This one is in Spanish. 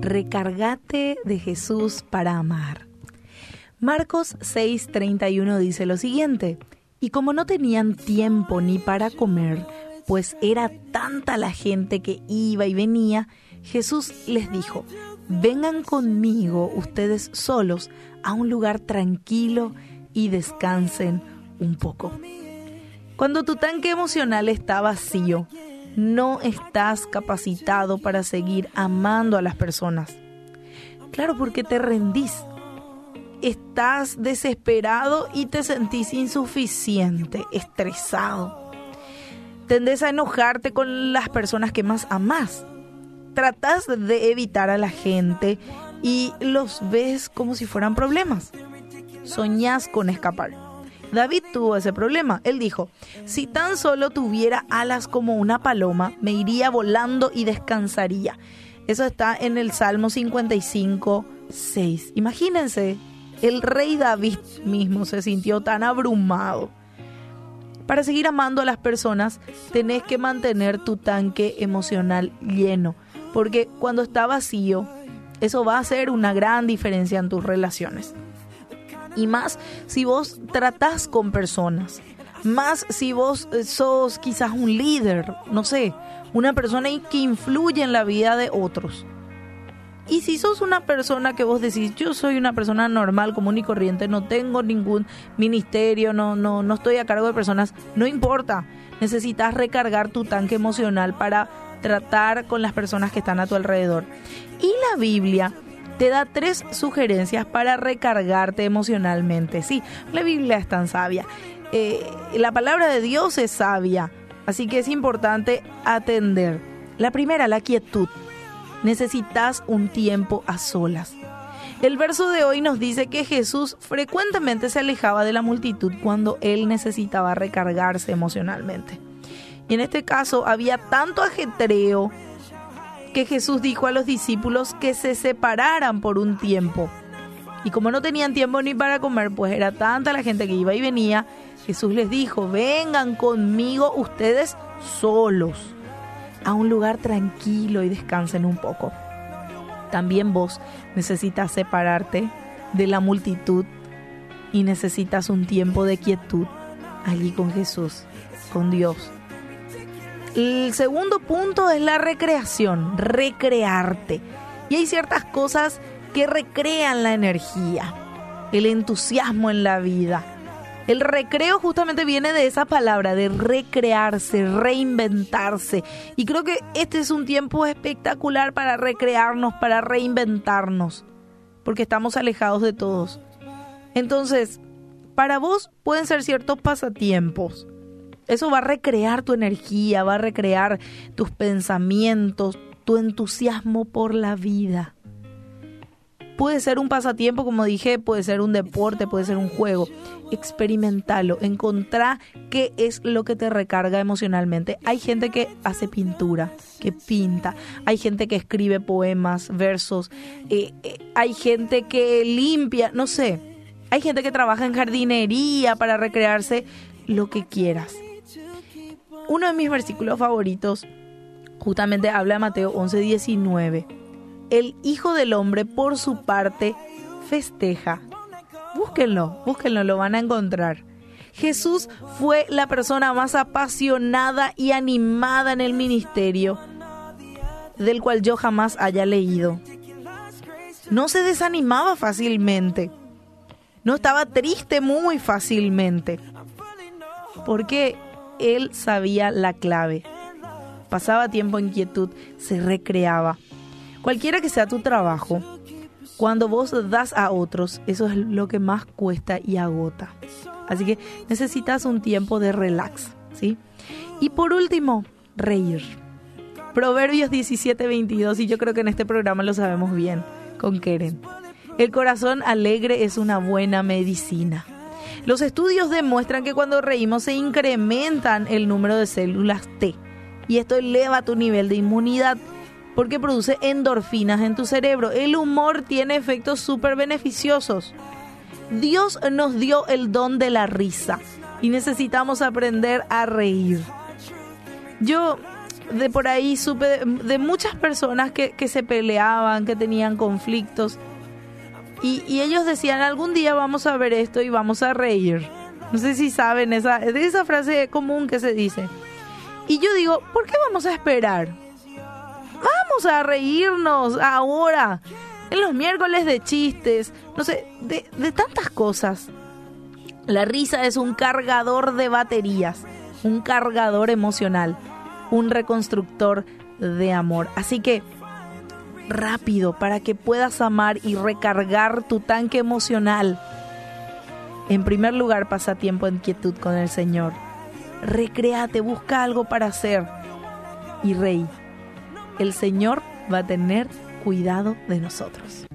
Recargate de Jesús para amar. Marcos 6:31 dice lo siguiente, y como no tenían tiempo ni para comer, pues era tanta la gente que iba y venía, Jesús les dijo, vengan conmigo ustedes solos a un lugar tranquilo y descansen un poco. Cuando tu tanque emocional está vacío, no estás capacitado para seguir amando a las personas. Claro, porque te rendís. Estás desesperado y te sentís insuficiente, estresado. Tendés a enojarte con las personas que más amás. Tratás de evitar a la gente y los ves como si fueran problemas. Soñás con escapar. David tuvo ese problema. Él dijo, si tan solo tuviera alas como una paloma, me iría volando y descansaría. Eso está en el Salmo 55, 6. Imagínense, el rey David mismo se sintió tan abrumado. Para seguir amando a las personas, tenés que mantener tu tanque emocional lleno, porque cuando está vacío, eso va a hacer una gran diferencia en tus relaciones. Y más si vos tratás con personas. Más si vos eh, sos quizás un líder, no sé, una persona que influye en la vida de otros. Y si sos una persona que vos decís, yo soy una persona normal, común y corriente, no tengo ningún ministerio, no, no, no estoy a cargo de personas, no importa. Necesitas recargar tu tanque emocional para tratar con las personas que están a tu alrededor. Y la Biblia te da tres sugerencias para recargarte emocionalmente. Sí, la Biblia es tan sabia. Eh, la palabra de Dios es sabia, así que es importante atender. La primera, la quietud. Necesitas un tiempo a solas. El verso de hoy nos dice que Jesús frecuentemente se alejaba de la multitud cuando él necesitaba recargarse emocionalmente. Y en este caso había tanto ajetreo que Jesús dijo a los discípulos que se separaran por un tiempo. Y como no tenían tiempo ni para comer, pues era tanta la gente que iba y venía, Jesús les dijo, vengan conmigo ustedes solos a un lugar tranquilo y descansen un poco. También vos necesitas separarte de la multitud y necesitas un tiempo de quietud allí con Jesús, con Dios el segundo punto es la recreación, recrearte. Y hay ciertas cosas que recrean la energía, el entusiasmo en la vida. El recreo justamente viene de esa palabra, de recrearse, reinventarse. Y creo que este es un tiempo espectacular para recrearnos, para reinventarnos, porque estamos alejados de todos. Entonces, para vos pueden ser ciertos pasatiempos, eso va a recrear tu energía, va a recrear tus pensamientos, tu entusiasmo por la vida. Puede ser un pasatiempo, como dije, puede ser un deporte, puede ser un juego. Experimentalo, encontrá qué es lo que te recarga emocionalmente. Hay gente que hace pintura, que pinta. Hay gente que escribe poemas, versos. Eh, eh, hay gente que limpia, no sé. Hay gente que trabaja en jardinería para recrearse lo que quieras uno de mis versículos favoritos justamente habla de Mateo 11:19. El Hijo del Hombre, por su parte, festeja. Búsquenlo, búsquenlo, lo van a encontrar. Jesús fue la persona más apasionada y animada en el ministerio del cual yo jamás haya leído. No se desanimaba fácilmente. No estaba triste muy fácilmente. Porque él sabía la clave. Pasaba tiempo en quietud, se recreaba. Cualquiera que sea tu trabajo, cuando vos das a otros, eso es lo que más cuesta y agota. Así que necesitas un tiempo de relax, ¿sí? Y por último, reír. Proverbios 17, 22, y yo creo que en este programa lo sabemos bien, con Keren. El corazón alegre es una buena medicina. Los estudios demuestran que cuando reímos se incrementan el número de células T y esto eleva tu nivel de inmunidad porque produce endorfinas en tu cerebro. El humor tiene efectos súper beneficiosos. Dios nos dio el don de la risa y necesitamos aprender a reír. yo de por ahí supe de, muchas personas que, que, se peleaban, que tenían conflictos. Y, y, ellos decían, algún día vamos a ver esto y vamos a reír. No sé si saben esa, de esa frase común que se dice. Y yo digo, ¿por qué vamos a esperar? Vamos a reírnos ahora, en los miércoles de chistes, no sé, de, de tantas cosas. La risa es un cargador de baterías, un cargador emocional, un reconstructor de amor. Así que rápido para que puedas amar y recargar tu tanque emocional. En primer lugar, pasa tiempo en quietud con el Señor. Recréate, busca algo para hacer. Y rey, el Señor va a tener cuidado de nosotros.